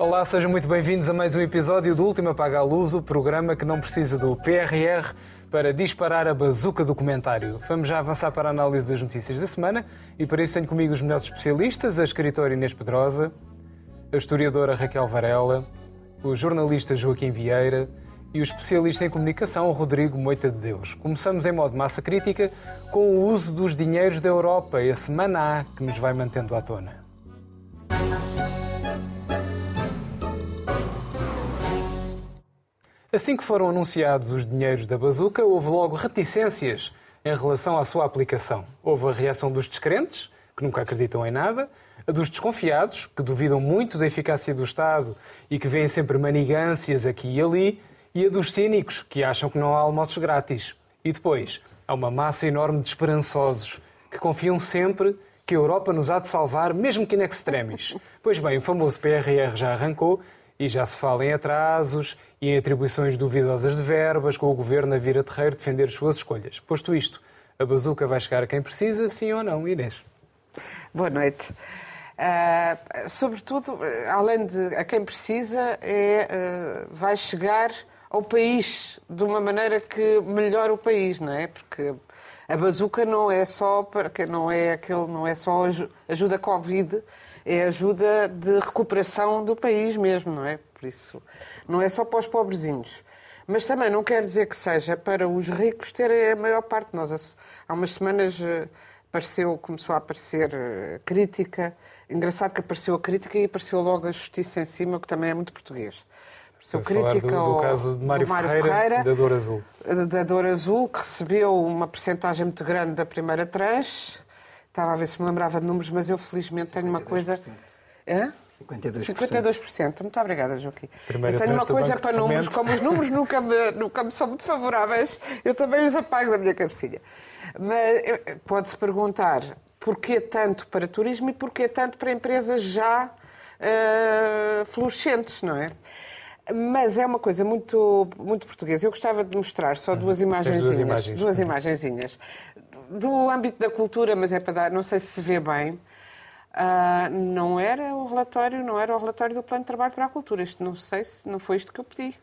Olá, sejam muito bem-vindos a mais um episódio do Último Apaga a Luz, o programa que não precisa do PRR para disparar a bazuca do comentário. Vamos já avançar para a análise das notícias da semana e para isso tenho comigo os melhores especialistas, a escritora Inês Pedrosa, a historiadora Raquel Varela, o jornalista Joaquim Vieira e o especialista em comunicação Rodrigo Moita de Deus. Começamos em modo massa crítica com o uso dos dinheiros da Europa, esse maná que nos vai mantendo à tona. Assim que foram anunciados os dinheiros da bazuca, houve logo reticências em relação à sua aplicação. Houve a reação dos descrentes, que nunca acreditam em nada, a dos desconfiados, que duvidam muito da eficácia do Estado e que veem sempre manigâncias aqui e ali, e a dos cínicos, que acham que não há almoços grátis. E depois, há uma massa enorme de esperançosos, que confiam sempre que a Europa nos há de salvar, mesmo que in extremis. Pois bem, o famoso PRR já arrancou e já se fala em atrasos e em atribuições duvidosas de verbas, com o governo a vir a terreiro defender as suas escolhas. Posto isto, a bazuca vai chegar a quem precisa, sim ou não, Inês? Boa noite. Uh, sobretudo, além de a quem precisa, é, uh, vai chegar ao país de uma maneira que melhore o país, não é? Porque a bazuca não é só para não é aquele, não é só ajuda Covid, é ajuda de recuperação do país mesmo, não é? Por isso, não é só para os pobrezinhos. Mas também não quer dizer que seja para os ricos terem a maior parte. Nós, há umas semanas, eh, apareceu, começou a aparecer eh, crítica. Engraçado que apareceu a crítica e apareceu logo a justiça em cima, que também é muito português. Seu crítica do, do caso de Mário, Mário Ferreira, Ferreira, da Dor Azul. Da Dor Azul, que recebeu uma percentagem muito grande da primeira tranche. Estava a ver se me lembrava de números, mas eu felizmente tenho uma coisa. É? 52%. 52%. Muito obrigada, Joaquim. Primeira eu tenho uma coisa para números, como os números nunca me, nunca me são muito favoráveis, eu também os apago da minha cabecinha. Mas eh, pode-se perguntar porquê tanto para turismo e porquê tanto para empresas já uh, florescentes, não é? Mas é uma coisa muito, muito portuguesa. Eu gostava de mostrar só duas imagenzinhas. Duas, imagens. duas imagenzinhas. Do âmbito da cultura, mas é para dar, não sei se se vê bem. Uh, não era o relatório, não era o relatório do plano de trabalho para a cultura. Isto não sei se não foi isto que eu pedi.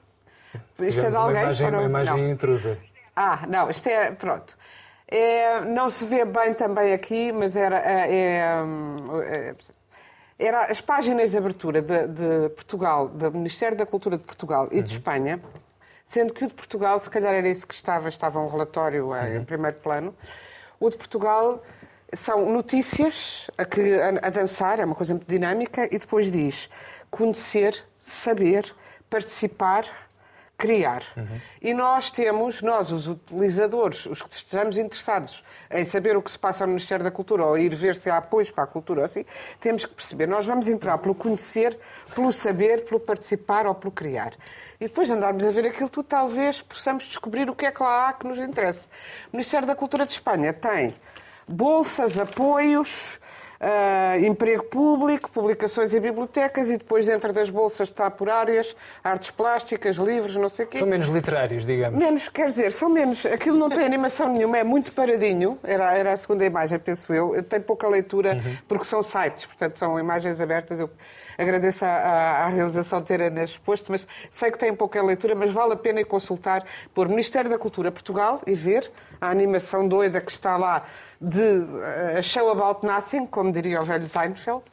Isto é de alguém? Uma imagem, uma imagem não. intrusa. Ah, não, isto é. Pronto. É, não se vê bem também aqui, mas era. É, é, é era as páginas de abertura de, de, Portugal, do Ministério da Cultura de Portugal e uhum. de Espanha, sendo que o de Portugal, se calhar era isso que estava, estava um relatório eh, uhum. em primeiro plano, o de Portugal são notícias a, que, a, a dançar, é uma coisa muito dinâmica, e depois diz conhecer, saber, participar, criar. Uhum. E nós temos, nós, os utilizadores, os que estejamos interessados em saber o que se passa no Ministério da Cultura ou ir ver se há apoio para a cultura, assim, temos que perceber. Nós vamos entrar pelo conhecer, pelo saber, pelo participar ou pelo criar. E depois de andarmos a ver aquilo tudo, talvez possamos descobrir o que é que lá há que nos interessa. O Ministério da Cultura de Espanha tem bolsas, apoios, Uh, emprego público, publicações em bibliotecas e depois dentro das bolsas está por áreas, artes plásticas, livros, não sei o quê. São menos literários, digamos. Menos, quer dizer, são menos. Aquilo não tem animação nenhuma, é muito paradinho. Era, era a segunda imagem, penso eu. Tem pouca leitura, uhum. porque são sites, portanto são imagens abertas. Eu agradeço à, realização ter-a exposto, mas sei que tem pouca leitura, mas vale a pena ir consultar por Ministério da Cultura Portugal e ver a animação doida que está lá de A Show About Nothing, como diria o velho Seinfeld,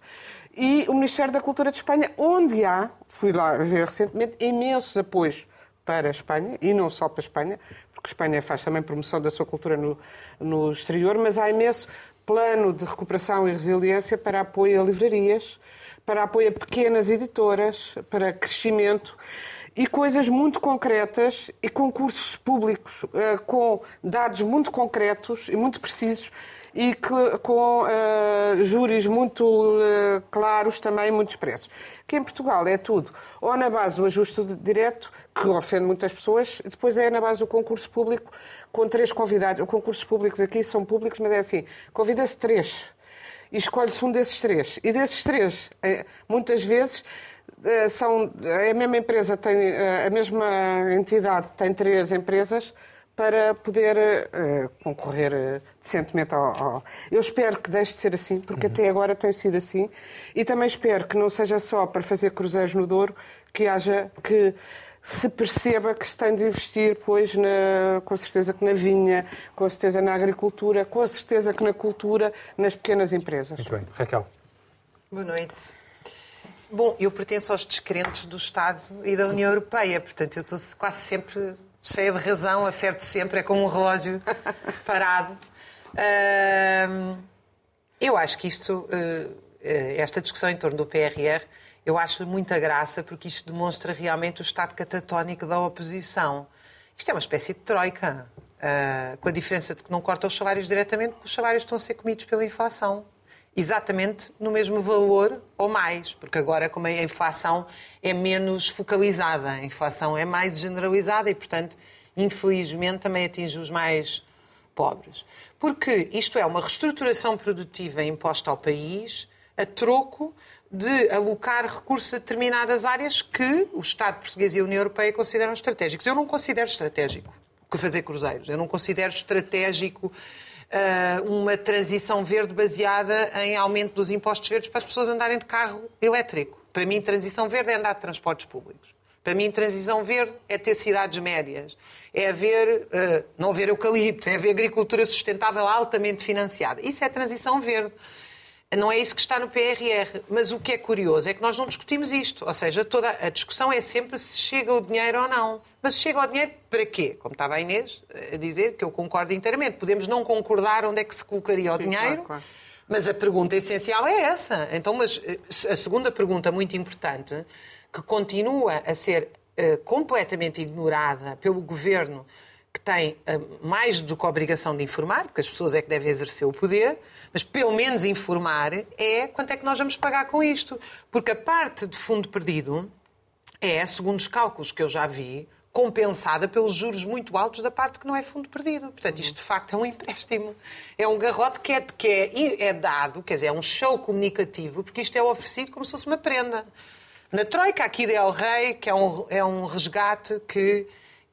e o Ministério da Cultura de Espanha, onde há, fui lá ver recentemente, imensos apoios para a Espanha, e não só para a Espanha, porque a Espanha faz também promoção da sua cultura no, no exterior, mas há imenso plano de recuperação e resiliência para apoio a livrarias, para apoio a pequenas editoras, para crescimento e coisas muito concretas e concursos públicos uh, com dados muito concretos e muito precisos e que, com uh, júris muito uh, claros também, muito expressos. Que em Portugal é tudo, ou na base do ajuste direto, que ofende muitas pessoas, e depois é na base do concurso público, com três convidados. Os concursos públicos aqui são públicos, mas é assim, convida-se três e escolhe-se um desses três. E desses três, muitas vezes, eh, são, a mesma empresa tem, eh, a mesma entidade tem três empresas para poder uh, concorrer decentemente ao, ao, Eu espero que deixe de ser assim, porque uhum. até agora tem sido assim, e também espero que não seja só para fazer cruzeiros no Douro, que haja que se perceba que se tem de investir, pois, na, com certeza que na vinha, com certeza na agricultura, com certeza que na cultura, nas pequenas empresas. Muito bem. Raquel. Boa noite. Bom, eu pertenço aos descrentes do Estado e da União Europeia, portanto, eu estou quase sempre cheia de razão, acerto sempre, é como um relógio parado. eu acho que isto, eh, eh, esta discussão em torno do PRR, eu acho-lhe muita graça porque isto demonstra realmente o estado catatónico da oposição. Isto é uma espécie de troika, uh, com a diferença de que não corta os salários diretamente, porque os salários estão a ser comidos pela inflação. Exatamente no mesmo valor ou mais, porque agora, como a inflação é menos focalizada, a inflação é mais generalizada e, portanto, infelizmente, também atinge os mais pobres. Porque isto é uma reestruturação produtiva imposta ao país a troco de alocar recursos a determinadas áreas que o Estado português e a União Europeia consideram estratégicos. Eu não considero estratégico que fazer cruzeiros. Eu não considero estratégico uh, uma transição verde baseada em aumento dos impostos verdes para as pessoas andarem de carro elétrico. Para mim, transição verde é andar de transportes públicos. Para mim, transição verde é ter cidades médias, é haver, uh, não haver eucalipto, é haver agricultura sustentável altamente financiada. Isso é transição verde. Não é isso que está no PRR. Mas o que é curioso é que nós não discutimos isto. Ou seja, toda a discussão é sempre se chega o dinheiro ou não. Mas chega o dinheiro para quê? Como estava a Inês a dizer, que eu concordo inteiramente. Podemos não concordar onde é que se colocaria o Sim, dinheiro, claro, claro. mas a pergunta essencial é essa. Então, mas eh, a segunda pergunta muito importante, que continua a ser uh, completamente ignorada pelo governo, que tem uh, mais do que a obrigação de informar, porque as pessoas é que devem exercer o poder, mas pelo menos informar é quanto é que nós vamos pagar com isto. Porque a parte de fundo perdido é, segundo os cálculos que eu já vi, compensada pelos juros muito altos da parte que não é fundo perdido. Portanto, isto de facto é um empréstimo. É um garrote que é, que é, é dado, quer dizer, é um show comunicativo, porque isto é oferecido como se fosse uma prenda. Na Troika, aqui de El Rei, que é um, é um resgate que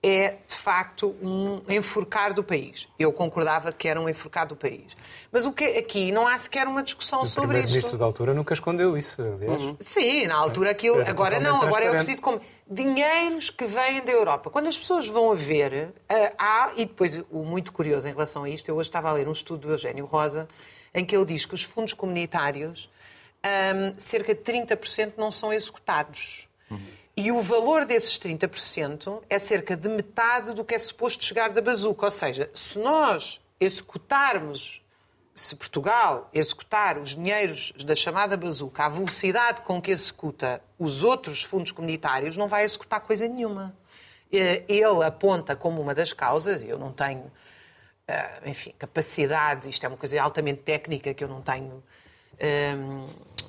é, de facto, um enforcar do país. Eu concordava que era um enforcar do país. Mas o que aqui não há sequer uma discussão o sobre isso. O ministro da altura nunca escondeu isso, aliás. Uhum. Sim, na altura aquilo. É agora não, agora é oferecido como dinheiros que vêm da Europa. Quando as pessoas vão a ver, eh, há, e depois o muito curioso em relação a isto, eu hoje estava a ler um estudo do Eugênio Rosa, em que ele diz que os fundos comunitários, um, cerca de 30% não são executados. Uhum. E o valor desses 30% é cerca de metade do que é suposto chegar da bazuca. Ou seja, se nós executarmos se Portugal executar os dinheiros da chamada bazuca à velocidade com que executa os outros fundos comunitários, não vai executar coisa nenhuma. Eh, ele aponta como uma das causas, e eu não tenho, eh, enfim, capacidade, isto é uma coisa altamente técnica que eu não tenho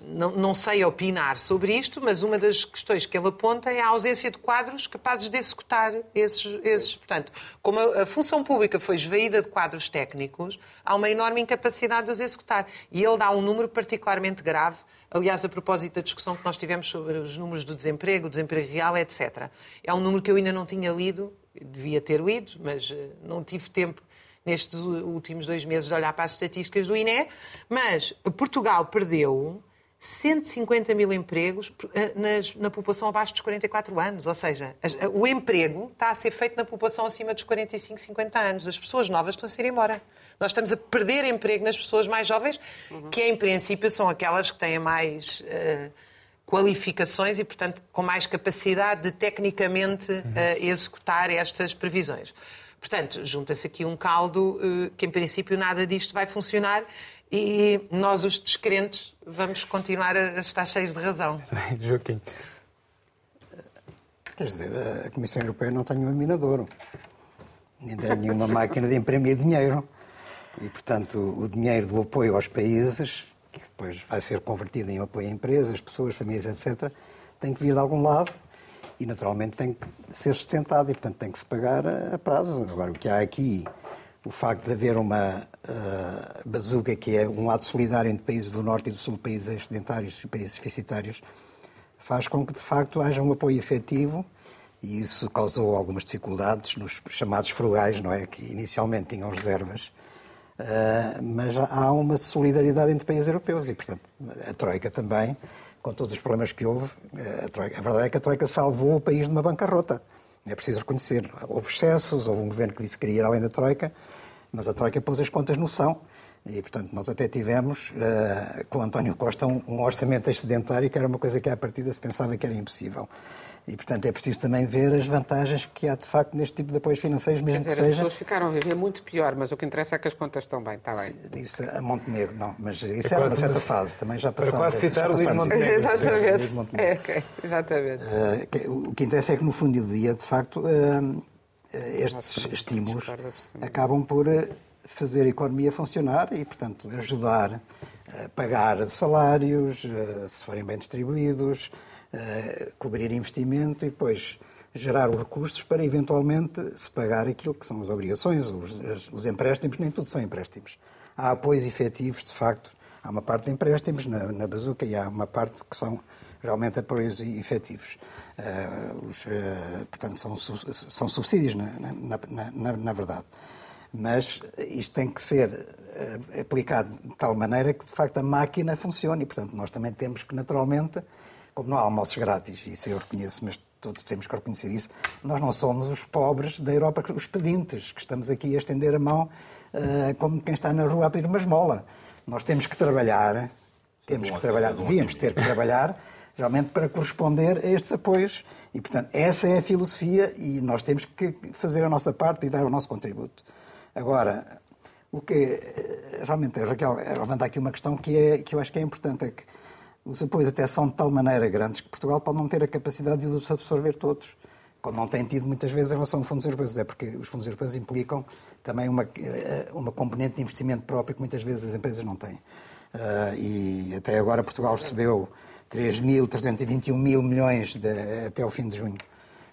não, não, sei opinar sobre isto, mas uma das questões que ele aponta é a ausência de quadros capazes de executar esses. esses. Portanto, como a, a, função pública foi esvaída de quadros técnicos, há uma enorme incapacidade de os executar. E ele dá um número particularmente grave, aliás, a propósito da discussão que nós tivemos sobre os números do desemprego, desemprego real, etc. É um número que eu ainda não tinha lido, devia ter lido, mas eh, não tive tempo nestes últimos dois meses de olhar para as estatísticas do INE, mas Portugal perdeu 150 mil empregos eh, na população abaixo dos 44 anos. Ou seja, o emprego está a ser feito na população acima dos 45, 50 anos. As pessoas novas estão a ser embora. Nós estamos a perder emprego nas pessoas mais jovens, que em princípio são aquelas que têm mais uh, qualificações e, portanto, com mais capacidade de tecnicamente uh, executar estas previsões. Portanto, junta-se aqui um caldo eh, que, em princípio, nada disto vai funcionar e nós, os descrentes, vamos continuar a estar cheios de razão. Joaquim. Quer dizer, a Comissão Europeia não tem um minador, nem tem nenhuma máquina de imprimir dinheiro. E, portanto, o dinheiro do apoio aos países, que depois vai ser convertido em apoio a empresas, pessoas, famílias, etc., tem que vir de algum lado e naturalmente tem que ser sustentado e, portanto, tem que se pagar a, prazo. Agora, o que há aqui, o facto de haver uma uh, bazuca que é um ato solidário entre países do Norte e do Sul, países excedentários e países deficitários, faz com que, de facto, haja um apoio efetivo e isso causou algumas dificuldades nos chamados frugais, não é? Que inicialmente tinham reservas. Uh, mas há uma solidariedade entre países europeus e, portanto, a Troika também, com todos os problemas que houve, a, Troika, a verdade é que a Troika salvou o país de uma bancarrota. É preciso reconhecer. Houve excessos, houve um governo que disse que queria ir além da Troika, mas a Troika pôs as contas no são. E, portanto, nós até tivemos, uh, com António Costa, um, um, orçamento excedentário, que era uma coisa que, à partida, se pensava que era impossível. E, portanto, é preciso também ver as vantagens que há, de facto, neste tipo de apoios financeiros, mesmo dizer, que seja... As pessoas ficaram a viver muito pior, mas o que interessa é que as contas estão bem, está bem. Isso a Montenegro, não, mas isso é era uma certa fase, também já passamos... Para quase citar o Luís Montenegro. Exatamente. É, okay. Exatamente. Uh, o que interessa é que, no fundo do dia, de facto, uh, estes estímulos acabam por fazer a economia funcionar e, portanto, ajudar a pagar salários, se forem bem distribuídos, cobrir investimento e depois gerar os recursos para, eventualmente, se pagar aquilo que são as obrigações, os, os empréstimos, nem tudo são empréstimos. Há apoios efetivos, de facto, há uma parte de empréstimos na, na bazuca e há uma parte que são realmente apoios efetivos. Uh, os, uh, portanto, são, são subsídios, na, na, na, na verdade mas isto tem que ser aplicado de tal maneira que, de facto, a máquina funcione. E, portanto, nós também temos que, naturalmente, como não há almoços grátis, isso eu reconheço, mas todos temos que reconhecer isso, nós não somos os pobres da Europa, os pedintes, que estamos aqui a estender a mão uh, como quem está na rua a pedir uma esmola. Nós temos que trabalhar, temos que trabalhar, devíamos ter que trabalhar, realmente para corresponder a estes apoios. E, portanto, essa é a filosofia e nós temos que fazer a nossa parte e dar o nosso contributo. Agora, o que eh, realmente Raquel levanta aqui uma questão que, é, que eu acho que é importante, é que os apoios até são de tal maneira grandes que Portugal pode não ter a capacidade de os absorver todos, como não tem tido muitas vezes em relação a fundos europeus, até porque os fundos europeus implicam também uma, eh, uma componente de investimento próprio que muitas vezes as empresas não têm. Uh, e até agora Portugal recebeu 3.321 mil milhões de, até ao fim de junho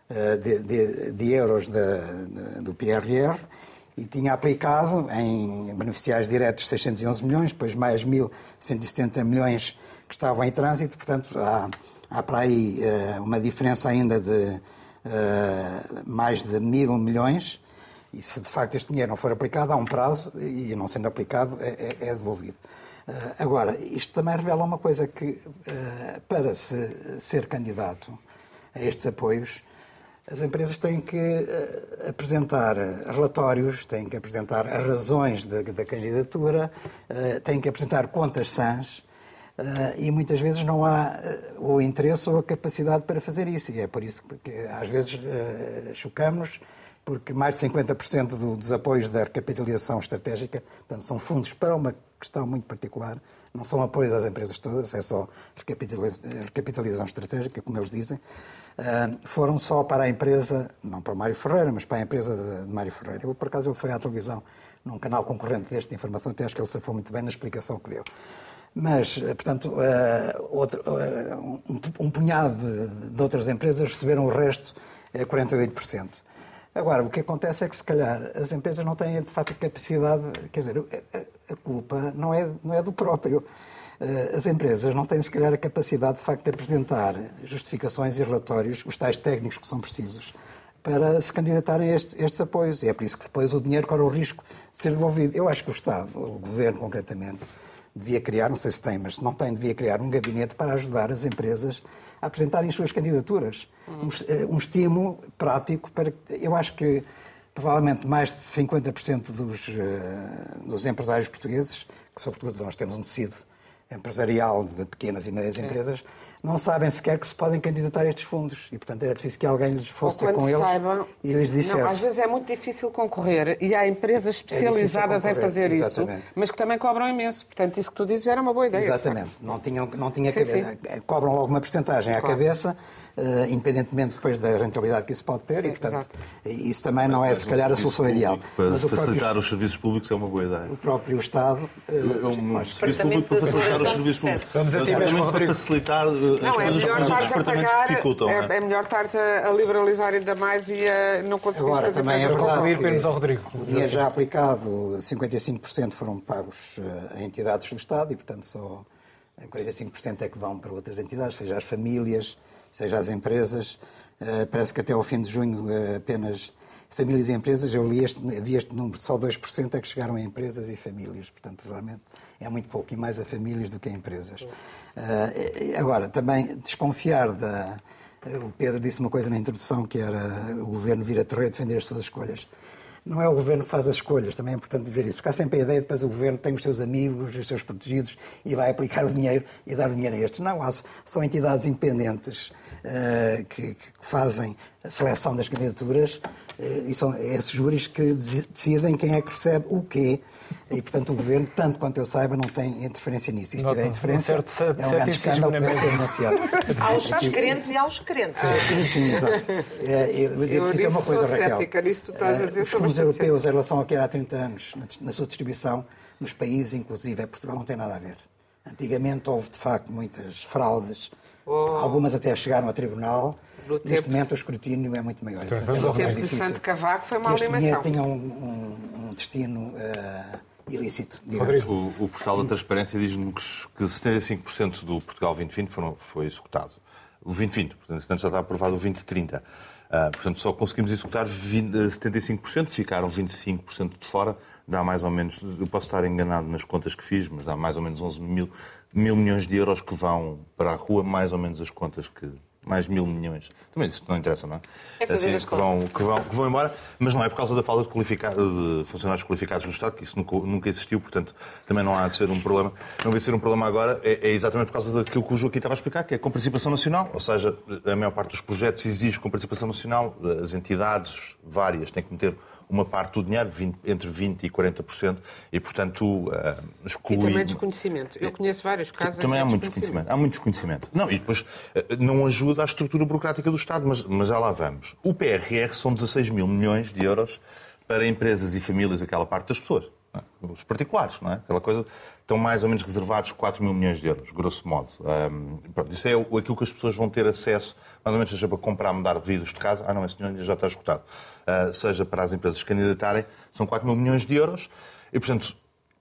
uh, de, de, de, euros do PRR e tinha aplicado em beneficiários diretos 611 milhões, depois mais 1.170 milhões que estavam em trânsito, portanto há, há para aí uh, uma diferença ainda de uh, mais de mil milhões e se de facto este dinheiro não for aplicado, há um prazo e não sendo aplicado é, é, é devolvido. Uh, agora, isto também revela uma coisa que para se ser candidato a estes apoios as empresas têm que apresentar relatórios, têm que apresentar as razões da, da candidatura, têm que apresentar contas sãs e muitas vezes não há o interesse ou a capacidade para fazer isso. E é por isso que às vezes chocamos, porque mais de 50% do, dos apoios da recapitalização estratégica, portanto, são fundos para uma questão muito particular, não são apoios às empresas todas, é só recapitalização estratégica, como eles dizem foram só para a empresa, não para o Mário Ferreira, mas para a empresa de Mário Ferreira. Eu, por acaso, ele foi à televisão num canal concorrente deste de informação, até acho que ele se foi muito bem na explicação que deu. Mas, eh, portanto, uh, outro, uh, um, um, punhado de, de, outras empresas receberam o resto, uh, 48%. Agora, o que acontece é que, se calhar, as empresas não têm, de facto, capacidade, quer dizer, a, a culpa não é, não é do próprio. Eh, as empresas não têm, se calhar, a capacidade, de facto, de apresentar justificações e relatórios, os tais técnicos que são precisos, para se candidatar a estes, estes apoios. E é por isso que depois o dinheiro corre o risco de ser devolvido. Eu acho que o Estado, o Governo concretamente, devia criar, não sei se tem, mas se não tem, devia criar um gabinete para ajudar as empresas a apresentarem as suas candidaturas. Um, eh, um estímulo prático para. Eu acho que provavelmente mais de 50% dos, uh, dos empresários portugueses, que sobretudo nós temos um tecido empresarial de pequenas e médias empresas, não sabem sequer que se podem candidatar a estes fundos. E, portanto, era preciso que alguém lhes fosse ter com eles saibam, e lhes dissesse. Não, às vezes é muito difícil concorrer e há empresas é especializadas é em fazer Exatamente. isso, mas que também cobram imenso. Portanto, isso que tu dizes era uma boa ideia. Exatamente. Não, tinham, não tinha sim, sim. Cobram logo uma porcentagem claro. à cabeça uh, independentemente depois da rentabilidade que isso pode ter, Sim, e, portanto, exato. isso também não é, se calhar, a solução ideal. Para Mas facilitar próprio, os serviços públicos é uma boa ideia. O próprio Estado... Uh, é um serviço público para facilitar os serviços públicos. Vamos assim mesmo, Para facilitar uh, não, as é coisas que os departamentos pagar, dificultam. É, é, é melhor estar a, a liberalizar ainda mais e a não conseguir Agora, fazer também é verdade ao Rodrigo. o dinheiro já aplicado, 55% foram pagos a entidades do Estado e, portanto, só 45% é que vão para outras entidades, seja as famílias, seja as empresas. Uh, parece que até ao fim de junho uh, apenas famílias e empresas, eu li este, havia este número, só 2% é que chegaram a empresas e famílias. Portanto, realmente é muito pouco, e mais a famílias do que a empresas. Uh, agora, também desconfiar da. O Pedro disse uma coisa na introdução que era o governo vir a torre defender as suas escolhas não é o governo que faz as escolhas, também é importante dizer isso, porque há sempre a ideia de depois o governo tem os seus amigos, os seus protegidos e vai aplicar o dinheiro e dar o dinheiro a estes. Não, há, são entidades independentes uh, que, que, fazem a seleção das candidaturas e são esses júris que decidem quem é que recebe o quê. E, portanto, o governo, tanto quanto eu saiba, não tem interferência nisso. E se tiver interferência, certo, certo, é um grande escândalo que deve ser denunciado. Aos crentes e aos crentes. Ah, sim, sim, exato. É, eu devo dizer uma coisa, Raquel. Dizer Os fundos europeus, em relação ao que era há 30 anos, na sua distribuição, nos países, inclusive, Portugal não tem nada a ver. Antigamente houve, de facto, muitas fraudes, oh. algumas até chegaram a tribunal, Neste tempo... momento o escrutínio é muito maior. Então, Portanto, é tempo de Santo Cavaco foi uma este alimenção. Este dinheiro tinha um, um, um destino uh, ilícito. O, o, portal da transparência diz-nos que 75% do Portugal 2020 foram, foi executado. O 2020, portanto, já está aprovado o 2030. Uh, ah, portanto, só conseguimos executar 20, 75%, ficaram 25% de fora. Dá mais ou menos, eu posso estar enganado nas contas que fiz, mas dá mais ou menos 11 mil, mil milhões de euros que vão para a rua, mais ou menos as contas que, mais mil milhões. Também isso não interessa, não é? É fazer assim, que, vão, que, vão, que vão embora, mas não é por causa da falta de, de funcionários qualificados no Estado, que isso nunca, nunca, existiu, portanto também não há de ser um problema. Não vai ser um problema agora, é, é, exatamente por causa daquilo que o Joaquim estava a explicar, que é a comparticipação nacional, ou seja, a maior parte dos projetos exige comparticipação nacional, as entidades várias têm que meter uma parte do dinheiro, 20, entre 20% e 40%, e, portanto, uh, exclui... E também desconhecimento. Eu conheço vários casos Também há muito desconhecimento. Há muito desconhecimento. Não, e depois uh, não ajuda a estrutura burocrática do Estado, mas, mas já lá vamos. O PRR são 16 mil milhões de euros para empresas e famílias, aquela parte das pessoas. É? Os particulares, não é? Aquela coisa, estão mais ou menos reservados 4 mil milhões de euros, grosso modo. Um, pronto, isso é aquilo que as pessoas vão ter acesso, mais ou menos seja para comprar, mudar de vidros de casa. Ah, não, esse dinheiro já está escutado. Uh, seja para as empresas candidatarem, são 4 mil milhões de euros. E, portanto,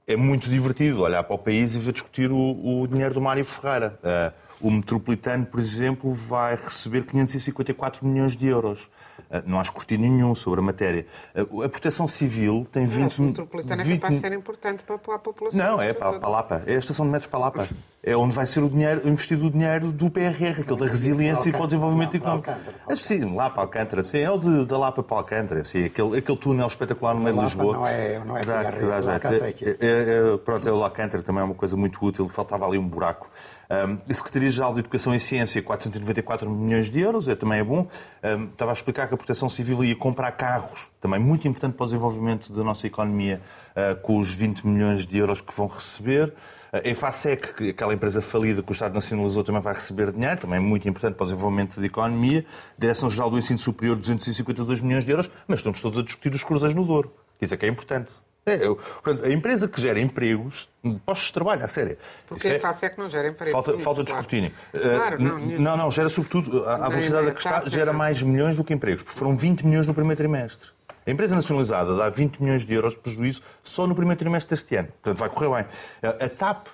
é muito divertido olhar para o país e ver discutir o, o dinheiro do Mário Ferreira. Uh, o Metropolitano, por exemplo, vai receber 554 milhões de euros. Ah, não há escrutínio nenhum sobre a matéria. Ah, a proteção civil tem 20... Mas o metropolitano 20... é capaz de ser importante para a população. Não, é para, para a Lapa. É a estação de metros para a Lapa. É onde vai ser o dinheiro, investido o dinheiro do PRR, aquele da resiliência para o desenvolvimento económico. É, sim, lá para Alcântara, sim. É o de, da Lapa para Alcântara, sim. Aquele, aquele túnel espetacular no meio de Lisboa. Não é, não é, dá, é, é, é, Pronto, é o Alcântara também é uma coisa muito útil. Faltava ali um buraco. Um, a Secretaria-Geral de Educação e Ciência, 494 milhões de euros, é, também é bom. Um, estava a explicar que a Proteção Civil ia comprar carros, também muito importante para o desenvolvimento da nossa economia, uh, com os 20 milhões de euros que vão receber. A EFASEC, aquela empresa falida que o Estado nacionalizou, também vai receber dinheiro, também é muito importante para o desenvolvimento da economia. Direção-Geral do Ensino Superior, 252 milhões de euros, mas estamos todos a discutir os cruzeiros no Douro. Isso é que é importante. É, eu, portanto, a empresa que gera empregos, postos de trabalho, a sério. Porque é, fácil é que não gera empregos. Falta, falta de escrutínio. Claro, uh, não, não, não, gera sobretudo, a velocidade da que está, gera mais milhões do que empregos, porque foram 20 milhões no primeiro trimestre. A empresa nacionalizada dá 20 milhões de euros de prejuízo só no primeiro trimestre deste ano. Portanto, vai correr bem. A TAP,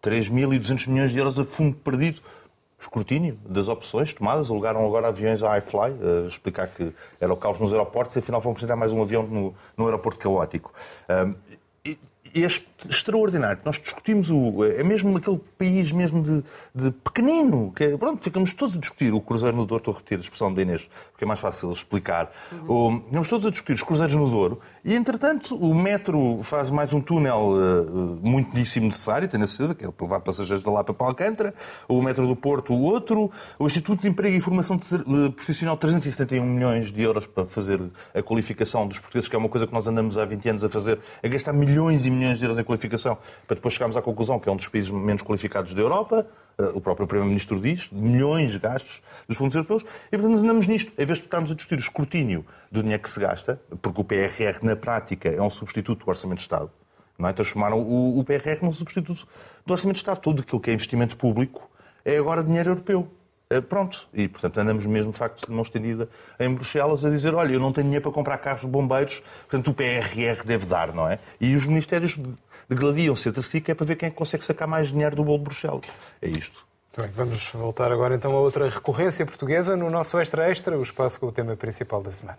3.200 milhões de euros a fundo perdido escrutínio das opções tomadas. Alugaram agora aviões à iFly, explicar que era o caos nos aeroportos e afinal vão acrescentar mais um avião no, no aeroporto caótico. Este extraordinário. Nós discutimos o. É mesmo aquele país mesmo de, de pequenino. Que é, pronto, ficamos todos a discutir o Cruzeiro no Douro. Estou a repetir a expressão de Inês, porque é mais fácil explicar. Uhum. Estamos todos a discutir os Cruzeiros no Douro e, entretanto, o metro faz mais um túnel uh, muitíssimo necessário, tenho a certeza, que é para levar passageiros da Lapa para Alcântara. O metro do Porto, o outro. O Instituto de Emprego e Formação Profissional, 371 milhões de euros para fazer a qualificação dos portugueses, que é uma coisa que nós andamos há 20 anos a fazer, a gastar milhões e milhões milhões de euros em qualificação, para depois chegarmos à conclusão que é um dos países menos qualificados da Europa, eh, o próprio Primeiro-Ministro diz, milhões de gastos dos fundos europeus, e portanto andamos nisto. Em vez de estarmos a discutir o escrutínio do dinheiro que se gasta, porque o PRR, na prática, é um substituto do Orçamento de Estado, não é? transformaram o, o PRR num substituto do Orçamento de Estado. Tudo aquilo que é investimento público é agora dinheiro europeu. Eh, pronto. E, portanto, andamos mesmo, de facto, de mão estendida em Bruxelas a dizer, olha, eu não tenho dinheiro para comprar carros de bombeiros, portanto, o PRR deve dar, não é? E os ministérios degladiam-se entre si, que é para ver quem é consegue sacar mais dinheiro do bolo de Bruxelas. É isto. Bem, vamos voltar agora então a outra recorrência portuguesa no nosso Extra Extra, o espaço com o tema principal da semana.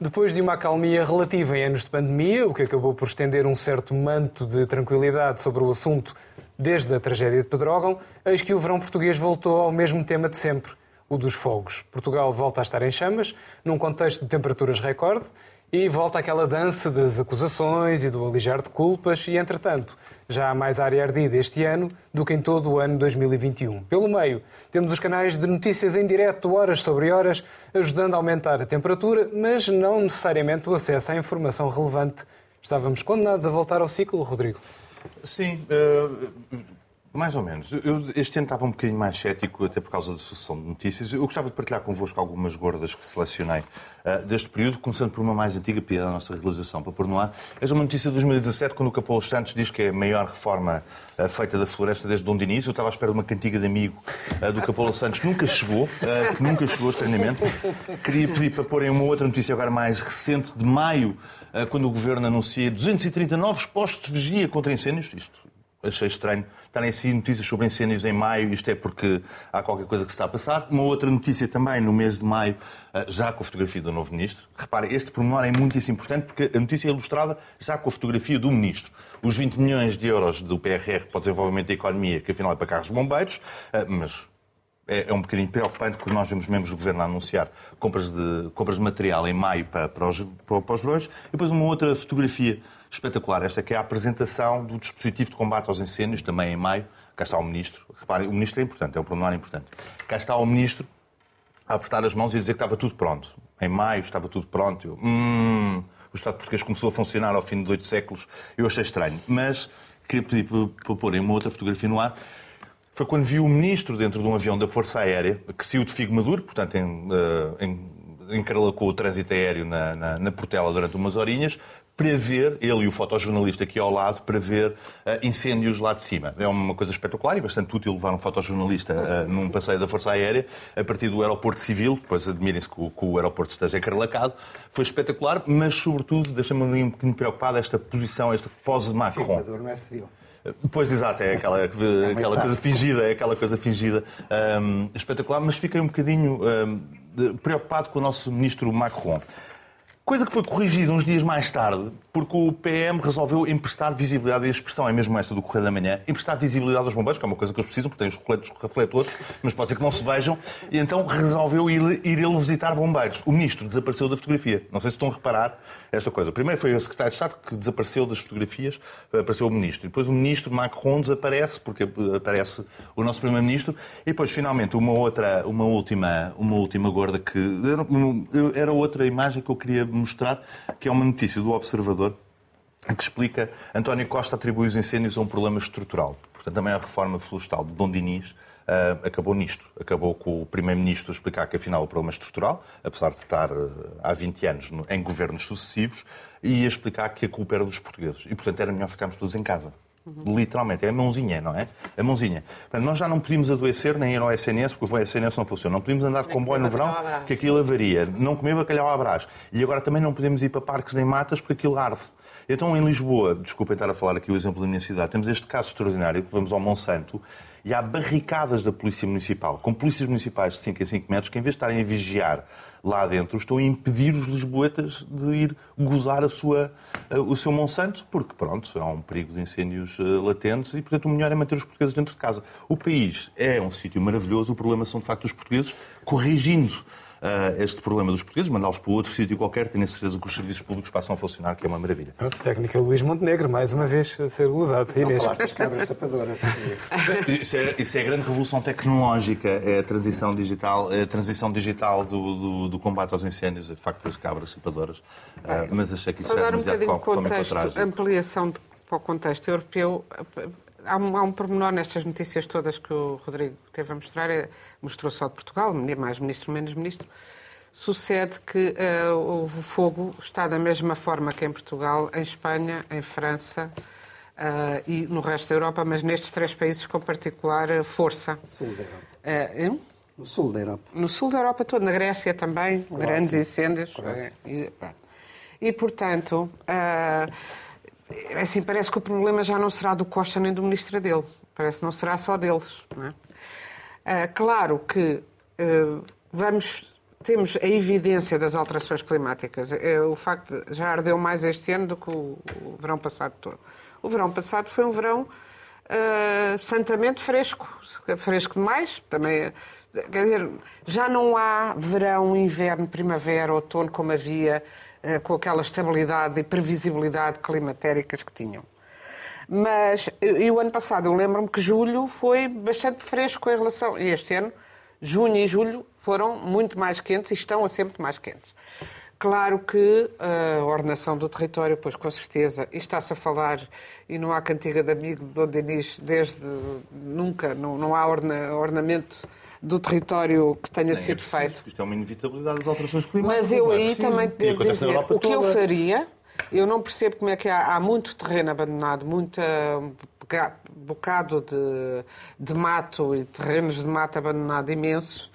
Depois de uma acalmia relativa em anos de pandemia, o que acabou por estender um certo manto de tranquilidade sobre o assunto desde a tragédia de Pedrógão, eis que o verão português voltou ao mesmo tema de sempre, o dos fogos. Portugal volta a estar em chamas, num contexto de temperaturas recorde, e volta aquela dança das acusações e do alijar de culpas, e entretanto, já há mais área ardida este ano do que em todo o ano 2021. Pelo meio, temos os canais de notícias em direto, horas sobre horas, ajudando a aumentar a temperatura, mas não necessariamente o acesso à informação relevante. Estávamos condenados a voltar ao ciclo, Rodrigo. Sim, uh, mais ou menos. Eu este ano estava um bocadinho mais cético, até por causa da sucessão de notícias. Eu gostava de partilhar convosco algumas gordas que selecionei uh, deste período, começando por uma mais antiga, piada da nossa realização, para pôr no ar. É uma notícia de 2017, quando o Capolo Santos diz que é a maior reforma uh, feita da floresta desde Dom Diniz. Eu estava à espera de uma cantiga de amigo uh, do Capolo Santos, nunca chegou, que nunca chegou, estranhamente. Queria pedir para porem uma outra notícia agora mais recente, de maio, quando o Governo anuncia 230 novos postos de vigia contra incêndios. Isto achei estranho estarem a sair notícias sobre incêndios em maio, isto é porque há qualquer coisa que se está a passar. Uma outra notícia também no mês de maio, eh, já com a fotografia do novo ministro. Repare, este pormenor é muitíssimo importante porque a notícia é ilustrada já com a fotografia do ministro. Os 20 milhões de euros do PRR para o desenvolvimento da economia, que afinal é para carros bombeiros, eh, mas é, é, um bocadinho preocupante porque nós vemos membros do Governo a anunciar compras de, compras de material em maio para, para, os, para os verões. E depois uma outra fotografia espetacular, esta que é a apresentação do dispositivo de combate aos incêndios, também em maio. Cá está o Ministro. Reparem, o Ministro é importante, é um pormenor importante. Cá está o Ministro a apertar as mãos e dizer que estava tudo pronto. Em maio estava tudo pronto. Eu, hum, o Estado português começou a funcionar ao fim de oito séculos. Eu achei estranho. Mas queria pedir para porem uma outra fotografia no ar foi quando vi o ministro dentro de um avião da Força Aérea, que saiu de Figo Maduro, portanto, em, eh, em, encralacou o trânsito aéreo na, na, na Portela durante umas horinhas, para ver, ele e o fotojornalista aqui ao lado, para ver uh, incêndios lá de cima. É uma coisa espetacular e bastante útil levar um fotojornalista uh, num passeio da Força Aérea a partir do aeroporto civil, depois admirem-se que, que, o aeroporto esteja encralacado. Foi espetacular, mas sobretudo deixa-me um bocadinho preocupado esta posição, esta pose de Macron. Sim, não é civil. Pois, exato, é aquela, é aquela coisa fingida, é aquela coisa fingida. Um, espetacular, mas fiquei um bocadinho um, preocupado com o nosso ministro Macron. Coisa que foi corrigida uns dias mais tarde, porque o PM resolveu emprestar visibilidade, e a expressão é mesmo esta do Correio da Manhã, emprestar visibilidade aos bombeiros, que é uma coisa que eles precisam, porque têm os refletores, mas pode ser que não se vejam, e então resolveu ir, ir ele visitar bombeiros. O ministro desapareceu da fotografia. Não sei se estão a reparar esta coisa. Primeiro foi o secretário de Estado que desapareceu das fotografias, apareceu o ministro. Depois o ministro Macron desaparece, porque aparece o nosso primeiro-ministro. E depois, finalmente, uma outra, uma última, uma última gorda que era outra imagem que eu queria mostrar, que é uma notícia do Observador que explica António Costa atribui os incêndios a um problema estrutural. Portanto, também a reforma florestal de Dom Dinis Uh, acabou nisto. Acabou com o Primeiro-Ministro explicar que, afinal, o problema é estrutural, apesar de estar uh, há 20 anos no, em governos sucessivos, e ia explicar que a culpa era dos portugueses. E, portanto, era melhor ficarmos todos em casa. Uhum. Literalmente, é a mãozinha, não é? A mãozinha. Portanto, nós já não podíamos adoecer nem ir ao SNS, porque o SNS não funciona. Não podíamos andar de comboio no verão, que aquilo avaria. Não comer bacalhau à brás. E agora também não podemos ir para parques nem matas, porque aquilo arde. Então, em Lisboa, desculpem estar a falar aqui o exemplo da minha cidade, temos este caso extraordinário, que vamos ao Monsanto, e há barricadas da Polícia Municipal, com polícias municipais de 5 em 5 metros, que em vez de estarem a vigiar lá dentro, estão a impedir os lisboetas de ir gozar a sua, o seu Monsanto, porque, pronto, há um perigo de incêndios eh, latentes e, portanto, o melhor é manter os portugueses dentro de casa. O país é um sítio maravilhoso, o problema são, de facto, os portugueses corrigindo uh, este problema dos portugueses, mandá-los para outro sítio qualquer, tenho a certeza que os serviços públicos passam a funcionar, que é uma maravilha. A técnica Luís Montenegro, mais uma vez, a ser usado. Não Inês. falaste das cabras sapadoras. isso, é, isso é a grande revolução tecnológica, é a transição digital, é a transição digital do, do, do combate aos incêndios, é de facto das cabras sapadoras. Uh, mas achei que isso era demasiado um contexto, ampliação de, para o contexto europeu, há um, há um pormenor nestas notícias todas que o Rodrigo teve a mostrar, é, mostrou só de Portugal, mais ministro, menos ministro. Sucede que uh, o fogo está da mesma forma que em Portugal, em Espanha, em França uh, e no resto da Europa, mas nestes três países com particular força. Sul da Europa. Uh, no sul da Europa. No sul da Europa toda, na Grécia também, grandes incêndios. E, e, portanto, é assim, parece que o problema já não será do Costa nem do ministro dele. Parece que não será só deles. É? Ah, claro que ah, vamos, temos a evidência das alterações climáticas. É, o facto de já ardeu mais este ano do que o, o verão passado todo. O verão passado foi um verão ah, santamente fresco. Fresco demais, também. Quer dizer, já não há verão, inverno, primavera, outono como havia com aquela estabilidade e previsibilidade climatéricas que tinham. Mas e o ano passado eu lembro-me que julho foi bastante fresco em relação. E este ano, junho e julho foram muito mais quentes e estão a ser muito mais quentes. Claro que a ordenação do território, pois com certeza, e está-se a falar, e não há cantiga de amigo de Dom Dinis desde nunca, não, não há orna, ornamento do território que tenha Nem é sido preciso, feito. Isto é uma inevitabilidade das alterações climáticas. Mas eu não é aí preciso. também devo dizer, o que eu faria, eu não percebo como é que há, há muito terreno abandonado, muito bocado de, de mato e terrenos de mato abandonado imenso,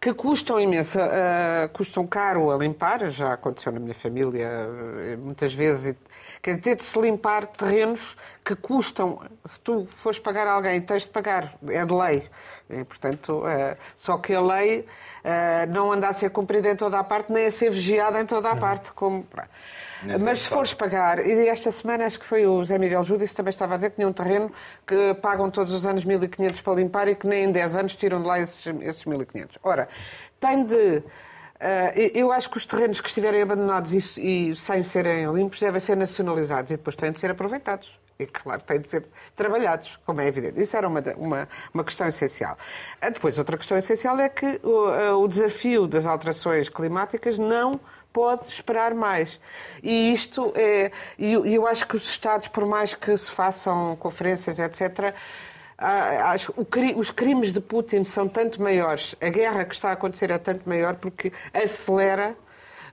que custam imenso, ah, custam caro a limpar, já aconteceu na minha família eh, muitas vezes, quer dizer, de se limpar terrenos que custam, se tu fores pagar alguém, tens de pagar, é de lei. E, portanto, ah, só que a lei ah, não anda a ser cumprida em toda a parte, nem a ser vigiada em toda a parte, como... Nem sequer Mas se fores pagar, e esta semana acho que foi o Zé Miguel Júdice também estava a dizer que tinha um terreno que pagam todos os anos 1.500 para limpar e que nem em 10 anos tiram de lá esses, esses 1.500. Ora, tem de. eh, eu acho que os terrenos que estiverem abandonados e, e sem serem limpos devem ser nacionalizados e depois têm de ser aproveitados. E, claro, têm de ser trabalhados, como é evidente. Isso era uma, uma, uma questão essencial. Ah, Depois, outra questão essencial é que o, eh, o desafio das alterações climáticas não pode esperar mais. E isto é. E eu, eu acho que os Estados, por mais que se façam conferências, etc., ah, acho, os crimes de Putin são tanto maiores, a guerra que está a acontecer é tanto maior porque acelera.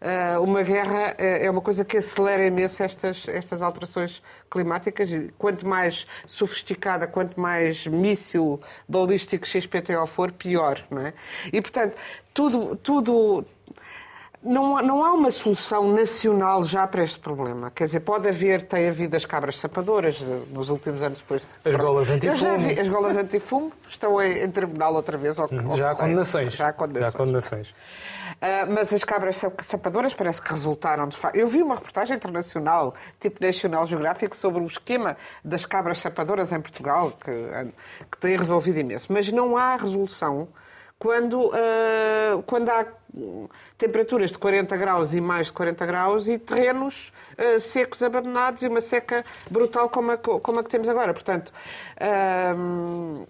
Ah, uma guerra é é uma coisa que acelera imenso estas, estas alterações climáticas. e Quanto mais sofisticada, quanto mais míssil balístico XPTO for, pior. Não é? E, portanto, tudo, tudo, não, não há uma solução nacional já para este problema. Quer dizer, pode haver, tem havido as cabras sapadoras eh, nos últimos anos depois. As golas antifumo. vi- As golas antifumo estão em, em tribunal outra vez. Ao, ao Uhum. Já há. Já há condenações. Já há condenações. Ah, mas as cabras sap- sapadoras parece que resultaram de facto. Eu vi uma reportagem internacional, tipo National Geographic, sobre o esquema das cabras sapadoras em Portugal, que, que tem resolvido imenso. Mas não há resolução quando, ah, quando há temperaturas de 40 graus e mais de 40 graus e terrenos ah, secos abandonados e uma seca brutal como a, como a que temos agora. Portanto, hum,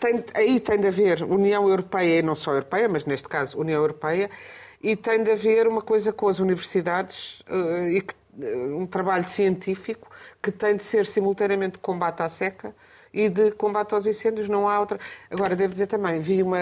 tem- aí tem de haver União Europeia, e não só Europeia, mas neste caso União Europeia, e tem de haver uma coisa com as universidades eh, e que- eh, um trabalho científico que tem de ser simultaneamente combate à seca e de combate aos incêndios. Não há outra. Agora, devo dizer também, vi uma,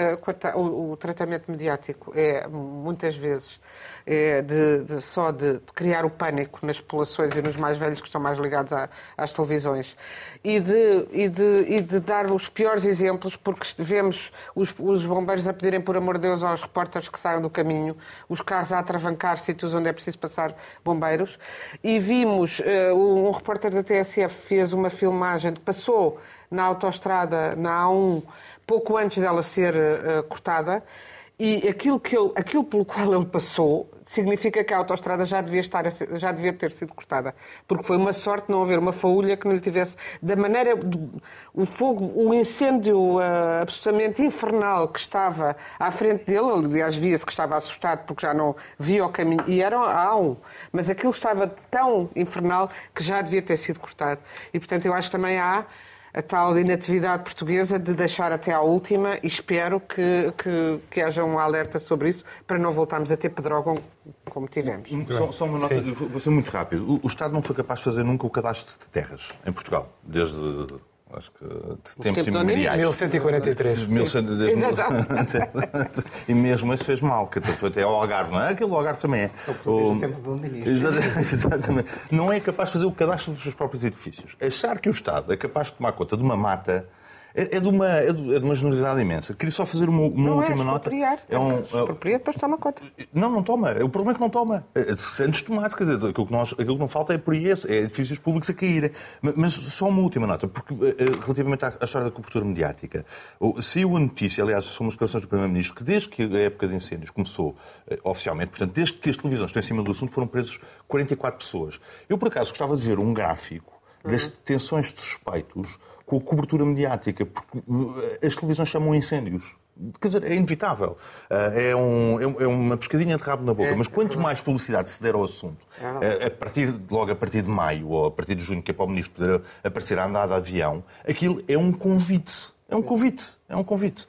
o, o tratamento mediático é muitas vezes é de, de- só de, de criar o pânico nas populações e nos mais velhos que estão mais ligados à- às televisões e de, e, de, e de dar os piores exemplos, porque vemos os, os bombeiros a pedirem, por amor de Deus, aos repórteres que saiam do caminho, os carros a atravancar sítios onde é preciso passar bombeiros, e vimos, um, um repórter da TSF fez uma filmagem que passou na autoestrada, na A1, pouco antes dela ser eh, cortada, e aquilo, que ele, aquilo pelo qual ele passou significa que a autoestrada já devia, estar a já devia ter sido cortada. Porque foi uma sorte não haver uma faúlha que não lhe tivesse. Da maneira. do- o fogo, o incêndio ah, absolutamente infernal que estava à frente dele, aliás, via-se que estava assustado porque já não via o caminho. E era há um. Mas aquilo estava tão infernal que já devia ter sido cortado. E, portanto, eu acho que também há a tal inatividade portuguesa de deixar até à última e espero que, que, que haja um alerta sobre isso para não voltarmos a ter pedrógão como tivemos. Só, só uma nota, Sim. vou ser muito rápido. O, o Estado não foi capaz de fazer nunca o cadastro de terras em Portugal, desde acho que de tempos tempo imemoriais. 1143. Mil cento- desde mil- Exato. e mesmo esse fez mal, que foi até ao Algarve, não é? Aquele do Algarve também é. Desde O- o tempo de Dom. Exatamente, exatamente. Não é capaz de fazer o cadastro dos seus próprios edifícios. Achar que o Estado é capaz de tomar conta de uma mata é, é, de uma, é de uma generosidade imensa. Queria só fazer uma, uma não última é nota. É um, expropriar, depois toma conta. Não, não toma. O problema é que não toma. Se antes tomasse, quer dizer, aquilo que, nós, aquilo que não falta é por isso, é edifícios públicos a caírem. Mas só uma última nota, porque relativamente à, história da cobertura mediática, saiu a notícia, aliás, são as declarações do Primeiro-Ministro, que desde que a época de incêndios começou oficialmente, portanto, desde que as televisões estão em cima do assunto, foram presos 44 pessoas. Eu, por acaso, gostava de ver um gráfico das detenções de suspeitos com a cobertura mediática, porque eh, as televisões chamam incêndios. Quer dizer, é inevitável. Eh, é, um, é, é uma pescadinha de rabo na boca. É, Mas quanto mais publicidade se der ao assunto, a partir, logo a partir de maio ou a partir de junho, que é para o Ministro poder aparecer a andar de avião, aquilo é um convite. É um convite. É um convite.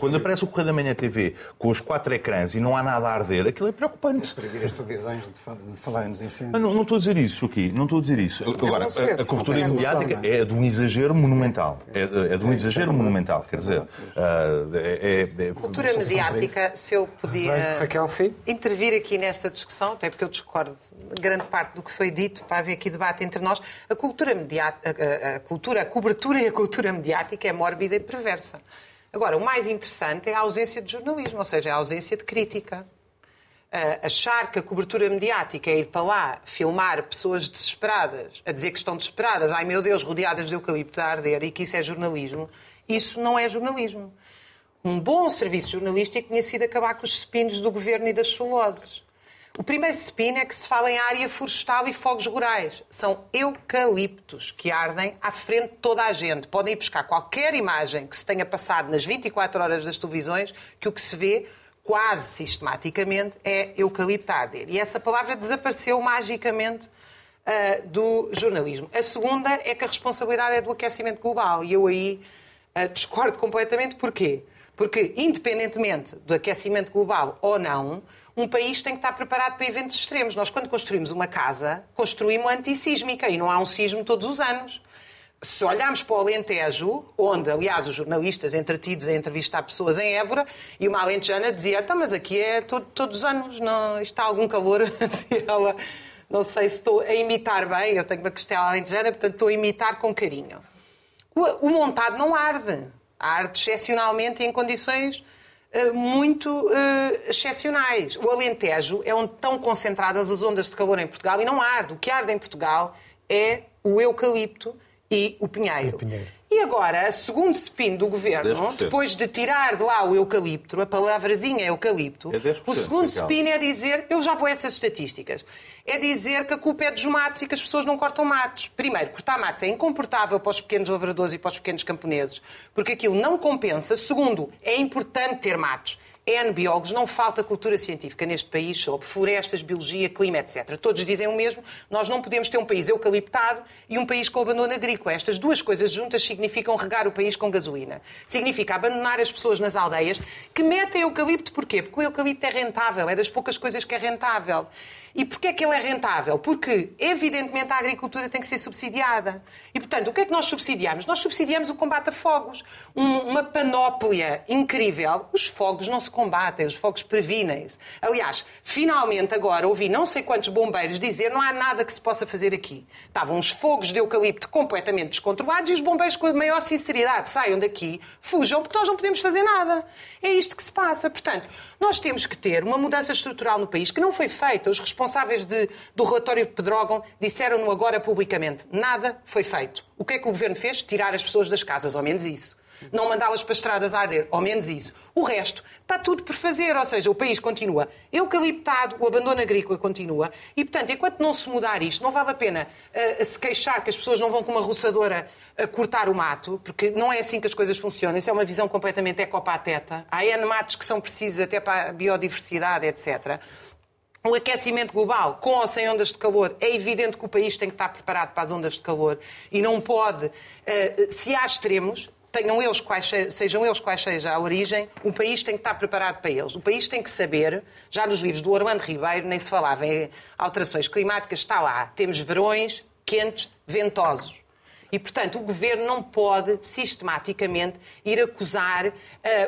Quando aparece o Correio da Manhã TV com os quatro ecrãs e não há nada a arder, aquilo é preocupante. É proibir as televisões de falarem nos incêndios. Não, não estou a dizer isso, aqui. Não estou a dizer isso. Agora, a, a cobertura mediática é de um exagero monumental. É, é de um exagero monumental. Quer dizer, é, é, cultura mediática, se eu podia Raquel, sim. intervir aqui nesta discussão, até porque eu discordo de grande parte do que foi dito para haver aqui debate entre nós, a cultura mediática, a, a, cultura, a cobertura e a cultura mediática é mórbida e perversa. Agora, o mais interessante é a ausência de jornalismo, ou seja, a ausência de crítica. Uh, achar que a cobertura mediática é ir para lá filmar pessoas desesperadas, a dizer que estão desesperadas, ai meu Deus, rodeadas de eucalipto a arder e que isso é jornalismo, isso não é jornalismo. Um bom serviço jornalístico tinha sido acabar com os espinos do governo e das soloses. O primeiro spin é que se fala em área florestal e fogos rurais. São eucaliptos que ardem à frente de toda a gente. Podem ir buscar qualquer imagem que se tenha passado nas 24 horas das televisões, que o que se vê quase sistematicamente é eucalipto a arder. E essa palavra desapareceu magicamente uh, do jornalismo. A segunda é que a responsabilidade é do aquecimento global. E eu aí uh, discordo completamente. Porquê? Porque, independentemente do aquecimento global ou não, um país tem que estar preparado para eventos extremos. Nós, quando construímos uma casa, construímos antissísmica e não há um sismo todos os anos. Se olharmos para o Alentejo, onde, aliás, os jornalistas entretidos a entrevistar pessoas em Évora, e uma alentejana dizia, então, mas aqui é todo, todos os anos, não, está algum calor, dizia ela. Não sei se estou a imitar bem, eu tenho uma costela alentejana, portanto estou a imitar com carinho. O, o montado não arde. Arde excepcionalmente em condições muito uh, excepcionais. O Alentejo é onde estão concentradas as ondas de calor em Portugal e não arde. O que arde em Portugal é o eucalipto e o pinheiro. E, pinheiro. e agora, segundo spin do governo, depois de tirar de lá o eucalipto, a palavrazinha eucalipto, é o segundo spin é dizer eu já vou a essas estatísticas é dizer que a culpa é dos matos e que as pessoas não cortam matos. Primeiro, cortar matos é incomportável para os pequenos lavradores e para os pequenos camponeses, porque aquilo não compensa. Segundo, é importante ter matos. N biólogos, não falta cultura científica neste país sobre florestas, biologia, clima, etc. Todos dizem o mesmo. Nós não podemos ter um país eucaliptado e um país com abandono agrícola. Estas duas coisas juntas significam regar o país com gasolina. Significa abandonar as pessoas nas aldeias que metem eucalipto. Porquê? Porque o eucalipto é rentável, é das poucas coisas que é rentável. E porquê é que ele é rentável? Porque, evidentemente, a agricultura tem que ser subsidiada. E, portanto, o que é que nós subsidiamos? Nós subsidiamos o combate a fogos. Um, uma panóplia incrível. Os fogos não se combatem, os fogos previnem-se. Aliás, finalmente agora ouvi não sei quantos bombeiros dizer não há nada que se possa fazer aqui. Estavam os fogos de eucalipto completamente descontrolados e os bombeiros com a maior sinceridade saiam daqui, fujam, porque nós não podemos fazer nada. É isto que se passa. Portanto, nós temos que ter uma mudança estrutural no país que não foi feita. Os responsáveis de, do relatório de Pedrógão disseram-no agora publicamente. Nada foi feito. O que é que o governo fez? Tirar as pessoas das casas, ao menos isso não mandá-las para estradas a arder, ao menos isso. O resto está tudo por fazer, ou seja, o país continua eucaliptado, o abandono agrícola continua, e, portanto, enquanto não se mudar isto, não vale a pena uh, se queixar que as pessoas não vão com uma roçadora a cortar o mato, porque não é assim que as coisas funcionam, isso é uma visão completamente ecopateta. Há N matos que são precisos até para a biodiversidade, etc. O aquecimento global, com ou sem ondas de calor, é evidente que o país tem que estar preparado para as ondas de calor e não pode, uh, se há extremos, tenham eles quais, sejam eles quais seja a origem, o país tem que estar preparado para eles. O país tem que saber, já nos livros do Orlando Ribeiro nem se falava em alterações climáticas, está lá. Temos verões quentes, ventosos. E, portanto, o governo não pode sistematicamente ir acusar uh,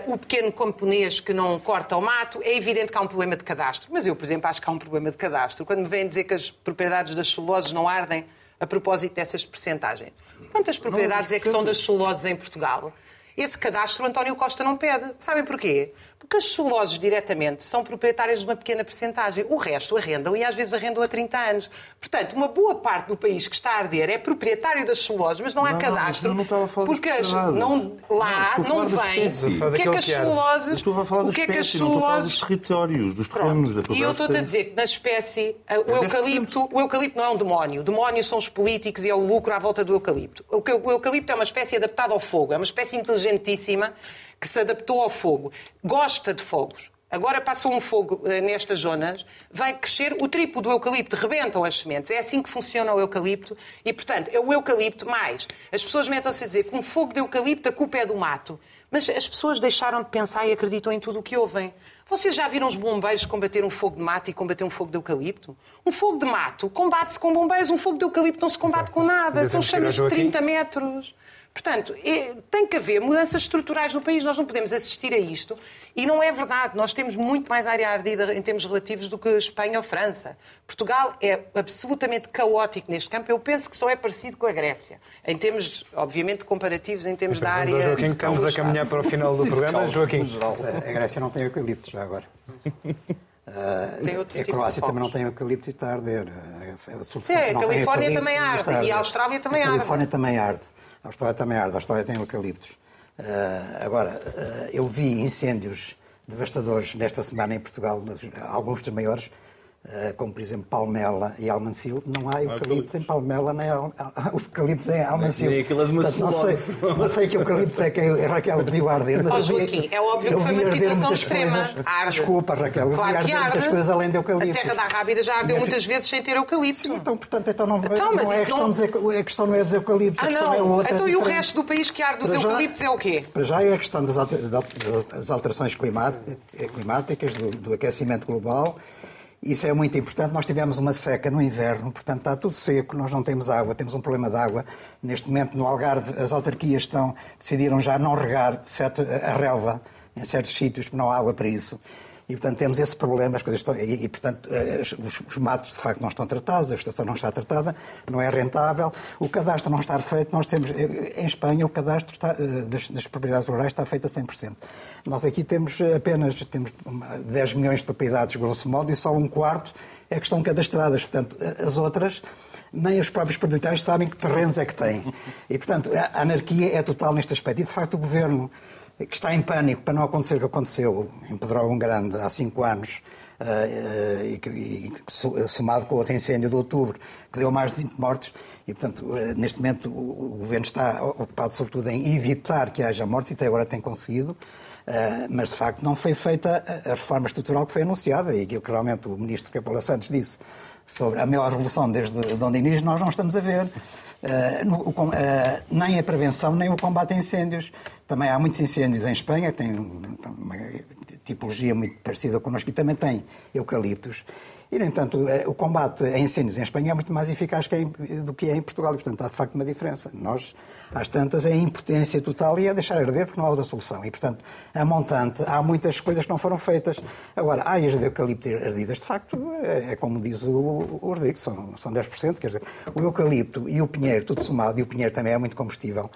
o pequeno camponês que não corta o mato. É evidente que há um problema de cadastro, mas eu, por exemplo, acho que há um problema de cadastro. Quando me vêm dizer que as propriedades das celuloses não ardem a propósito dessas percentagens. Quantas propriedades é que são das celuloses em Portugal? Esse cadastro António Costa não pede. Sabem porquê? Porque as celuloses diretamente são proprietárias de uma pequena percentagem. O resto arrendam e às vezes arrendam há 30 anos. Portanto, uma boa parte do país que está a arder é proprietário das celuloses, mas não há Não, não, cadastro. eu não estava a falar porque as, não, lá Não, estou a não, vem. O que é que as celuloses. Eu estou a falar da o que é que as espécie, não estou a falar dos celuloses territórios, dos terrenos, da e eu estou-te a dizer que na espécie, uh, o 10%. eucalipto, o eucalipto não é um demónio. Demónios são os políticos e é o lucro à volta do eucalipto. O que- o eucalipto é uma espécie adaptada ao fogo, é uma espécie inteligentíssima que se adaptou ao fogo. Gosta de fogos. Agora passou um fogo eh, nestas zonas, vai crescer o triplo do eucalipto, rebentam as sementes. É assim que funciona o eucalipto e, portanto, é o eucalipto mais. As pessoas metem-se a dizer que um fogo de eucalipto a culpa é do mato. Mas as pessoas deixaram de pensar e acreditam em tudo o que ouvem. Vocês já viram os bombeiros combater um fogo de mato e combater um fogo de eucalipto? Um fogo de mato combate-se com bombeiros, um fogo de eucalipto não se combate com nada. São chamas de ao Joaquim. 30 metros. Portanto, é- tem que haver mudanças estruturais no país. Nós não podemos assistir a isto. E não é verdade. Nós temos muito mais área ardida em termos relativos do que Espanha ou França. Portugal é absolutamente caótico neste campo. Eu penso que só é parecido com a Grécia. Em termos, obviamente, comparativos, em termos da área. Joaquim, estamos a caminhar para o final do programa. Joaquim, A a Grécia não tem eucalipto já agora. Ah, Tem outro a tipo Croácia também não tem eucalipto e está a arder. A- a- Sul- Sim, a Califórnia também arde. E a. Austrália também a arde. Califórnia também arde. A Austrália também arde. A Austrália tem eucaliptos. Ah, agora, ah, eu vi incêndios devastadores nesta semana em Portugal, alguns dos maiores, como por exemplo Palmela e Almancil. Não há eucaliptos em Palmela nem eucaliptos em Almancil. Nem aquilo é de uma Portanto, não, sei, não sei que eucaliptos é que a Raquel viu arder, mas vi, Joaquim, é óbvio eu que foi uma situação muitas extrema. coisas. Arde. Desculpa, Raquel, eu vi Claro arder muitas arde. coisas além de A eucaliptos. Serra da Rábida já ardeu muitas vezes sem ter eucalipto. Sim, então, portanto, então não, Então, não é questão não- de dizer, a questão não é dos eucaliptos, a Ah, questão é não. outra. Então e o resto do país que arde dos eucaliptos é o quê? Para já é a questão das, alter- das alterações climáticas, do, do aquecimento global. Isso é muito importante. Nós tivemos uma seca no inverno, portanto está tudo seco, nós não temos água, temos um problema de água. Neste momento, no Algarve, as autarquias estão, decidiram já não regar certo, a relva em certos sítios, porque não há água para isso. E, portanto, temos esse problema, as coisas estão, e, e, portanto, eh, os, os matos, de facto, não estão tratados, a vegetação não está tratada, não é rentável, o cadastro não está feito. Nós temos, eh, em Espanha, o cadastro está, eh, das, das propriedades rurais está feito a 100%. Nós aqui temos apenas temos uma- 10 milhões de propriedades, grosso modo, e só um quarto é que estão cadastradas. Portanto, as outras, nem os próprios proprietários sabem que terrenos é que têm. E, portanto, a anarquia é total neste aspecto. E, de facto, o governo que está em pânico para não acontecer o que aconteceu em Pedrógão Grande há cinco anos, eh, e, somado com outro incêndio de outubro, que deu mais de 20 mortes, e portanto, eh, neste momento o, o governo está ocupado sobretudo em evitar que haja mortes, e até agora tem conseguido, eh, mas de facto não foi feita a reforma estrutural que foi anunciada, e aquilo que realmente o ministro Capola Santos disse sobre a maior revolução desde Dom Dinis, nós não estamos a ver. Eh, eh, nem a prevenção, nem o combate a incêndios. Também há muitos incêndios em Espanha, que têm uma tipologia muito parecida connosco e também tem eucaliptos. E, no entanto, eh, o combate a incêndios em Espanha é muito mais eficaz que é do que é em Portugal. E, portanto, há de facto uma diferença. Nós, às tantas, é a impotência total e é deixar arder porque não há outra solução. E, portanto, a montante, há muitas coisas que não foram feitas. Agora, há as de eucalipto ardidas, de facto, é, é como diz o, o Rodrigo, são, são 10%. Quer dizer, o eucalipto e o pinheiro, tudo somado, e o pinheiro também é muito combustível,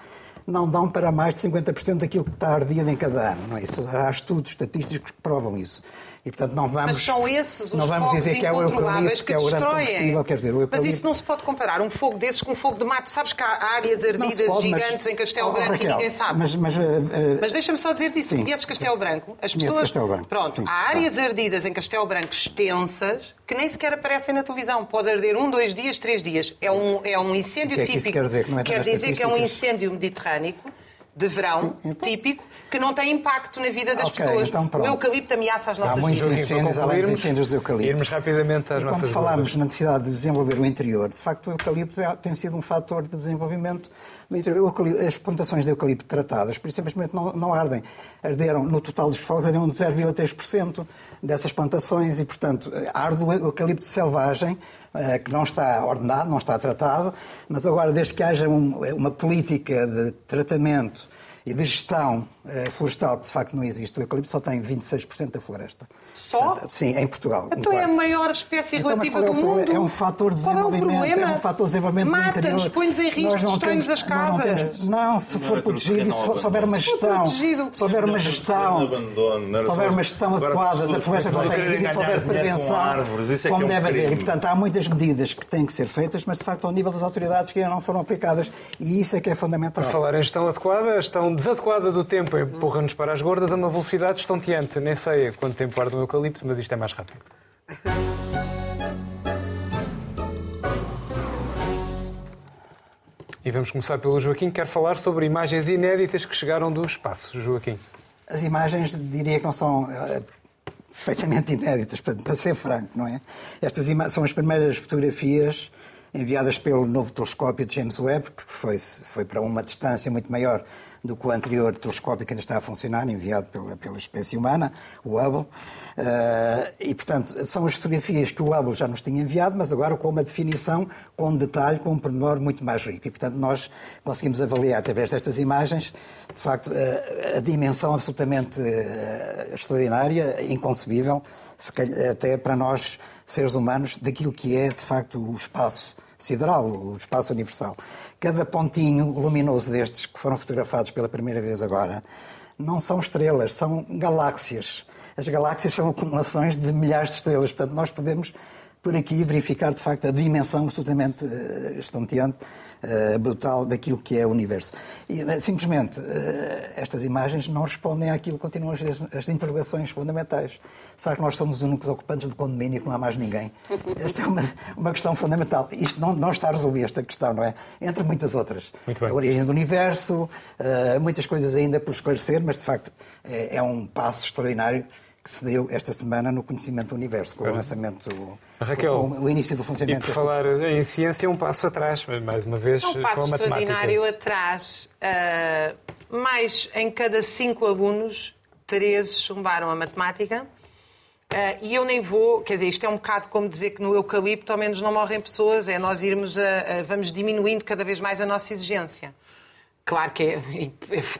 não dão para mais de 50% daquilo que está ardido em cada ano. Não é? Isso, há estudos estatísticos que provam isso. E, portanto, não vamos, Mas são esses os não vamos fogos dizer que é o eucalipto, que é o grande combustível. Quer dizer, o Mas eucalipto... isso não se pode comparar um fogo desses com um fogo de mato. Sabes que há áreas ardidas pode, mas- gigantes em Castelo Oh, Branco Raquel, e ninguém sabe. Mas, mas, eh, Mas deixa-me só dizer disso. Sim. Conheces Castelo Branco? As pessoas. Castelo Branco, Pronto, sim. há áreas ardidas em Castelo Branco extensas que nem sequer aparecem na televisão. Pode arder um, dois dias, três dias. É um, é um incêndio O que é que isso típico. quer dizer? Que não é quer dizer que é um incêndio mediterrâneo de verão, Sim, então- típico, que não tem impacto na vida das Ok, pessoas. então o eucalipto ameaça as Há nossas muitos vidas. Joaquim, para incêndios, além dos incêndios do eucalipto. irmos rapidamente às e nossas quando falámos dúvidas. na necessidade de desenvolver o interior, de facto o eucalipto é- tem sido um fator de desenvolvimento As plantações de eucalipto tratadas, por simplesmente não, não ardem. Arderam, no total dos fogos, arderam de 0,3% dessas plantações e, portanto, arde o eucalipto selvagem, eh, que não está ordenado, não está tratado, mas agora, desde que haja um- uma política de tratamento e de gestão eh, florestal, que de facto não existe. O eucalipto só tem 26% da floresta. Só? Sim, em Portugal. um Então é a maior espécie Então, relativa é do problema? mundo. É um fator de Qual é o desenvolvimento, problema? é um fator de desenvolvimento Mata-nos, põe-nos em risco, destrói-nos as nós não casas. temos- Não, se Não for protegido, e se, houver uma gestão, se houver uma gestão, se houver uma gestão adequada da floresta protegida e se houver prevenção, é como é um deve haver. E, portanto, há muitas medidas que têm que ser feitas, mas de facto ao nível das autoridades que ainda não foram aplicadas. E isso é que é fundamental. Por falar em gestão adequada, a gestão desadequada do tempo empurra-nos para as gordas a uma velocidade estonteante. Nem sei quanto tempo arde um eucalipto, mas isto é mais rápido. E vamos começar pelo Joaquim, que quer falar sobre imagens inéditas que chegaram do espaço. Joaquim. As imagens, diria que não são eh, perfeitamente inéditas, para, para ser franco, não é? Estas são as primeiras fotografias enviadas pelo novo telescópio de James Webb, que foi, foi para uma distância muito maior do que o anterior telescópio que ainda está a funcionar, enviado pela, pela espécie humana, o Hubble. Eh, e, portanto, são as fotografias que o Hubble já nos tinha enviado, mas agora com uma definição, com um detalhe, com um pormenor muito mais rico. E, portanto, nós conseguimos avaliar, através destas imagens, de facto, eh, a dimensão absolutamente eh, extraordinária, inconcebível, calhar até para nós, seres humanos, daquilo que é, de facto, o espaço sideral, o espaço universal. Cada pontinho luminoso destes que foram fotografados pela primeira vez agora não são estrelas, são galáxias. As galáxias são acumulações de milhares de estrelas. Portanto, nós podemos, por aqui, verificar de facto a dimensão absolutamente uh, estonteante, uh, brutal daquilo que é o universo. E uh, simplesmente estas imagens não respondem àquilo que continuam as, as interrogações fundamentais. Será que nós somos os únicos ocupantes do condomínio que não há mais ninguém? Esta é uma, uma questão fundamental. Isto não, não está a resolver esta questão, não é? Entre muitas outras. A origem do universo, muitas coisas ainda por esclarecer, mas de facto é, é um passo extraordinário que se deu esta semana no conhecimento do universo, com o lançamento, Raquel, com o início do funcionamento. E por falar em ciência, um passo atrás, mais uma vez, é um passo com a matemática. extraordinário atrás. Uh, mais em cada cinco alunos, três chumbaram a matemática. Uh, e eu nem vou, quer dizer, isto é um bocado como dizer que no eucalipto ao menos não morrem pessoas, é nós irmos a, a, vamos diminuindo cada vez mais a nossa exigência. Claro que é,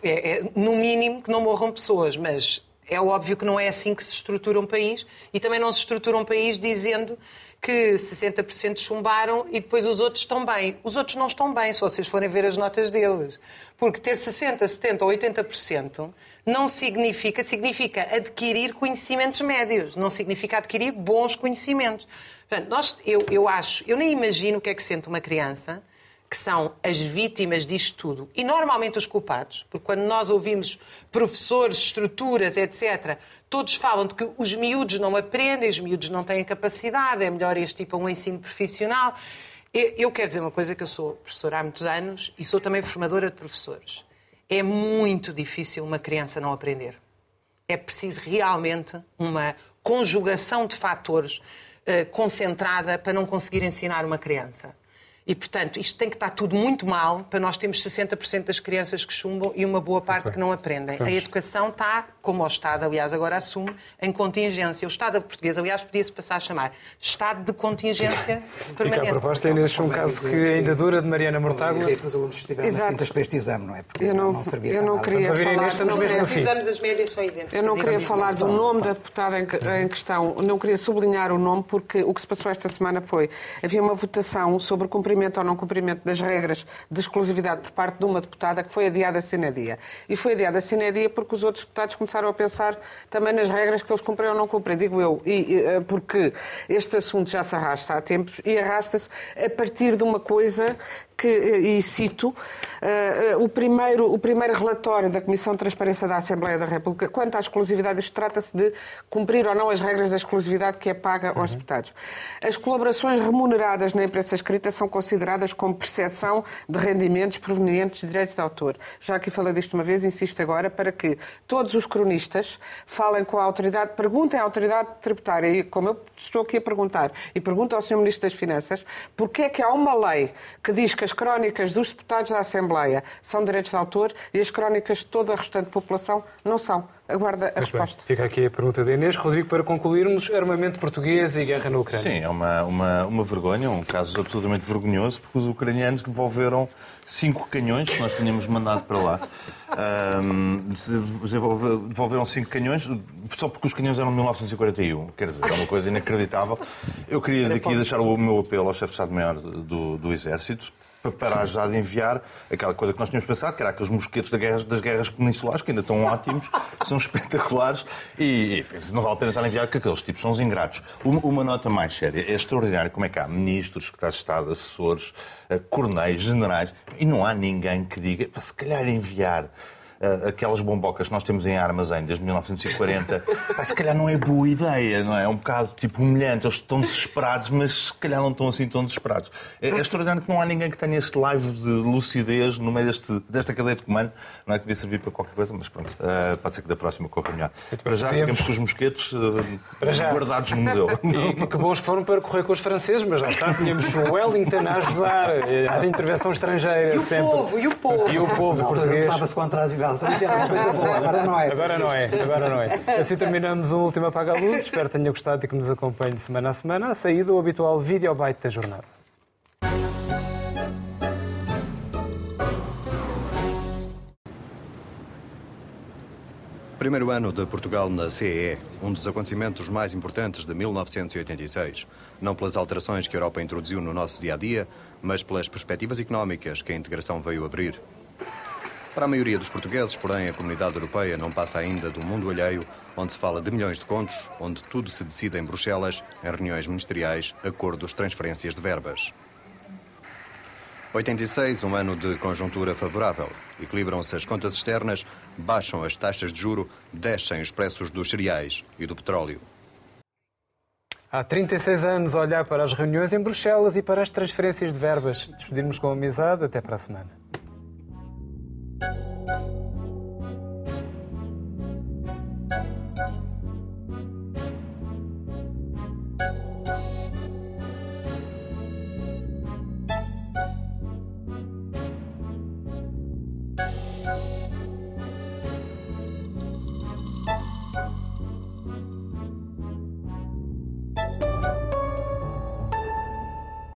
é, é, no mínimo que não morram pessoas, mas é óbvio que não é assim que se estrutura um país e também não se estrutura um país dizendo que 60% chumbaram e depois os outros estão bem. Os outros não estão bem, se vocês forem ver as notas deles. Porque ter 60%, 70% ou 80% não significa, significa adquirir conhecimentos médios, não significa adquirir bons conhecimentos. Portanto, nós, eu, eu acho, eu nem imagino o que é que sente uma criança que são as vítimas disto tudo. E normalmente os culpados, porque quando nós ouvimos professores, estruturas, etc., todos falam de que os miúdos não aprendem, os miúdos não têm capacidade, é melhor este tipo um ensino profissional. Eu quero dizer uma coisa, que eu sou professora há muitos anos e sou também formadora de professores. É muito difícil uma criança não aprender. É preciso realmente uma conjugação de fatores uh, concentrada para não conseguir ensinar uma criança. E, portanto, isto tem que estar tudo muito mal para nós termos 60% das crianças que chumbam e uma boa parte que não aprendem. A educação está, como o Estado, aliás, agora assume, em contingência. O Estado português, aliás, podia-se passar a chamar Estado de contingência permanente. Fica a proposta é neste um caso que ainda dura de Mariana Mortágua. dizer que os alunos estiveram nas tintas para este exame, não é? Porque eu não, não servia eu não para queria Vamos falar, não queria- das médias são idênticos. Eu não queria falar do nome da deputada em, em questão, não queria sublinhar o nome, porque o que se passou esta semana foi havia uma votação sobre o cumprimento ou não cumprimento das regras de exclusividade por parte de uma deputada que foi adiada sine dia. E foi adiada sine dia porque os outros deputados começaram a pensar também nas regras que eles cumprem ou não cumprem, digo eu, e, e, eh, porque este assunto já se arrasta há tempos e arrasta-se a partir de uma coisa que, e cito, eh, o, primeiro, o primeiro relatório da Comissão de Transparência da Assembleia da República quanto à exclusividade, isto trata-se de cumprir ou não as regras da exclusividade que é paga aos deputados. As colaborações remuneradas na imprensa escrita são consideradas como percepção de rendimentos provenientes de direitos de autor. Já aqui falei disto uma vez, insisto agora, para que todos os cronistas falem com a autoridade, perguntem à autoridade tributária, e como eu estou aqui a perguntar, e pergunto ao Sr. Ministro das Finanças, porque é que há uma lei que diz que as crónicas dos deputados da Assembleia são direitos de autor e as crónicas de toda a restante população não são. aguarda a bem. resposta. Fica aqui a pergunta da Inês. Rodrigo, para concluirmos, armamento português e guerra na Ucrânia. Sim, é uma, uma, uma vergonha, um caso absolutamente vergonhoso, porque os ucranianos devolveram cinco canhões que nós tínhamos mandado para lá. Ahm, devolveram cinco canhões, só porque os canhões eram de 1941. Quer dizer, é uma coisa inacreditável. Eu queria daqui deixar o meu apelo ao chefe de Estado-Maior do, do Exército para parar já de enviar aquela coisa que nós tínhamos pensado, que era aqueles mosquetos das guerras, das guerras peninsulares, que ainda estão ótimos, são espetaculares, e, e não vale a pena estar a enviar, porque aqueles tipos são os ingratos. Uma, uma nota mais séria, é extraordinário como é que há ministros, secretários de Estado, assessores, eh, coronéis, generais, e não há ninguém que diga, "Pá, se calhar enviar eh, aquelas bombocas que nós temos em armazém desde 1940, pá, se calhar não é boa ideia, não é? É um bocado tipo humilhante. Eles estão desesperados, mas se calhar não estão assim tão desesperados. É, é extraordinário que não há ninguém que tenha este live de lucidez no meio deste, desta cadeia de comando. Não é que devia servir para qualquer coisa, mas pronto, eh, pode ser que da próxima corra melhor. Para já ficamos com os mosquetos eh, Para já. guardados no museu. E que- bons que foram para correr com os franceses, mas já está, tínhamos o Wellington a ajudar, eh, a intervenção estrangeira E o sempre. povo, e o povo. E o povo português. falava-se contra as invasões era uma coisa boa, agora não é. Agora não é, agora não é. Assim terminamos o último Apaga a Luz. Espero que tenha gostado e que nos acompanhe semana a semana. A saída, o habitual vídeo byte da jornada. Primeiro ano de Portugal na CEE, um dos acontecimentos mais importantes de 1986. Não pelas alterações que a Europa introduziu no nosso dia a dia, mas pelas perspectivas económicas que a integração veio abrir. Para a maioria dos portugueses, porém, a comunidade europeia não passa ainda do mundo alheio, onde se fala de milhões de contos, onde tudo se decide em Bruxelas, em reuniões ministeriais, acordos, transferências de verbas. 86, um ano de conjuntura favorável. Equilibram-se as contas externas, baixam as taxas de juro, descem os preços dos cereais e do petróleo. Há 36 anos olhar para as reuniões em Bruxelas e para as transferências de verbas. Despedirmos com amizade. Até para a semana.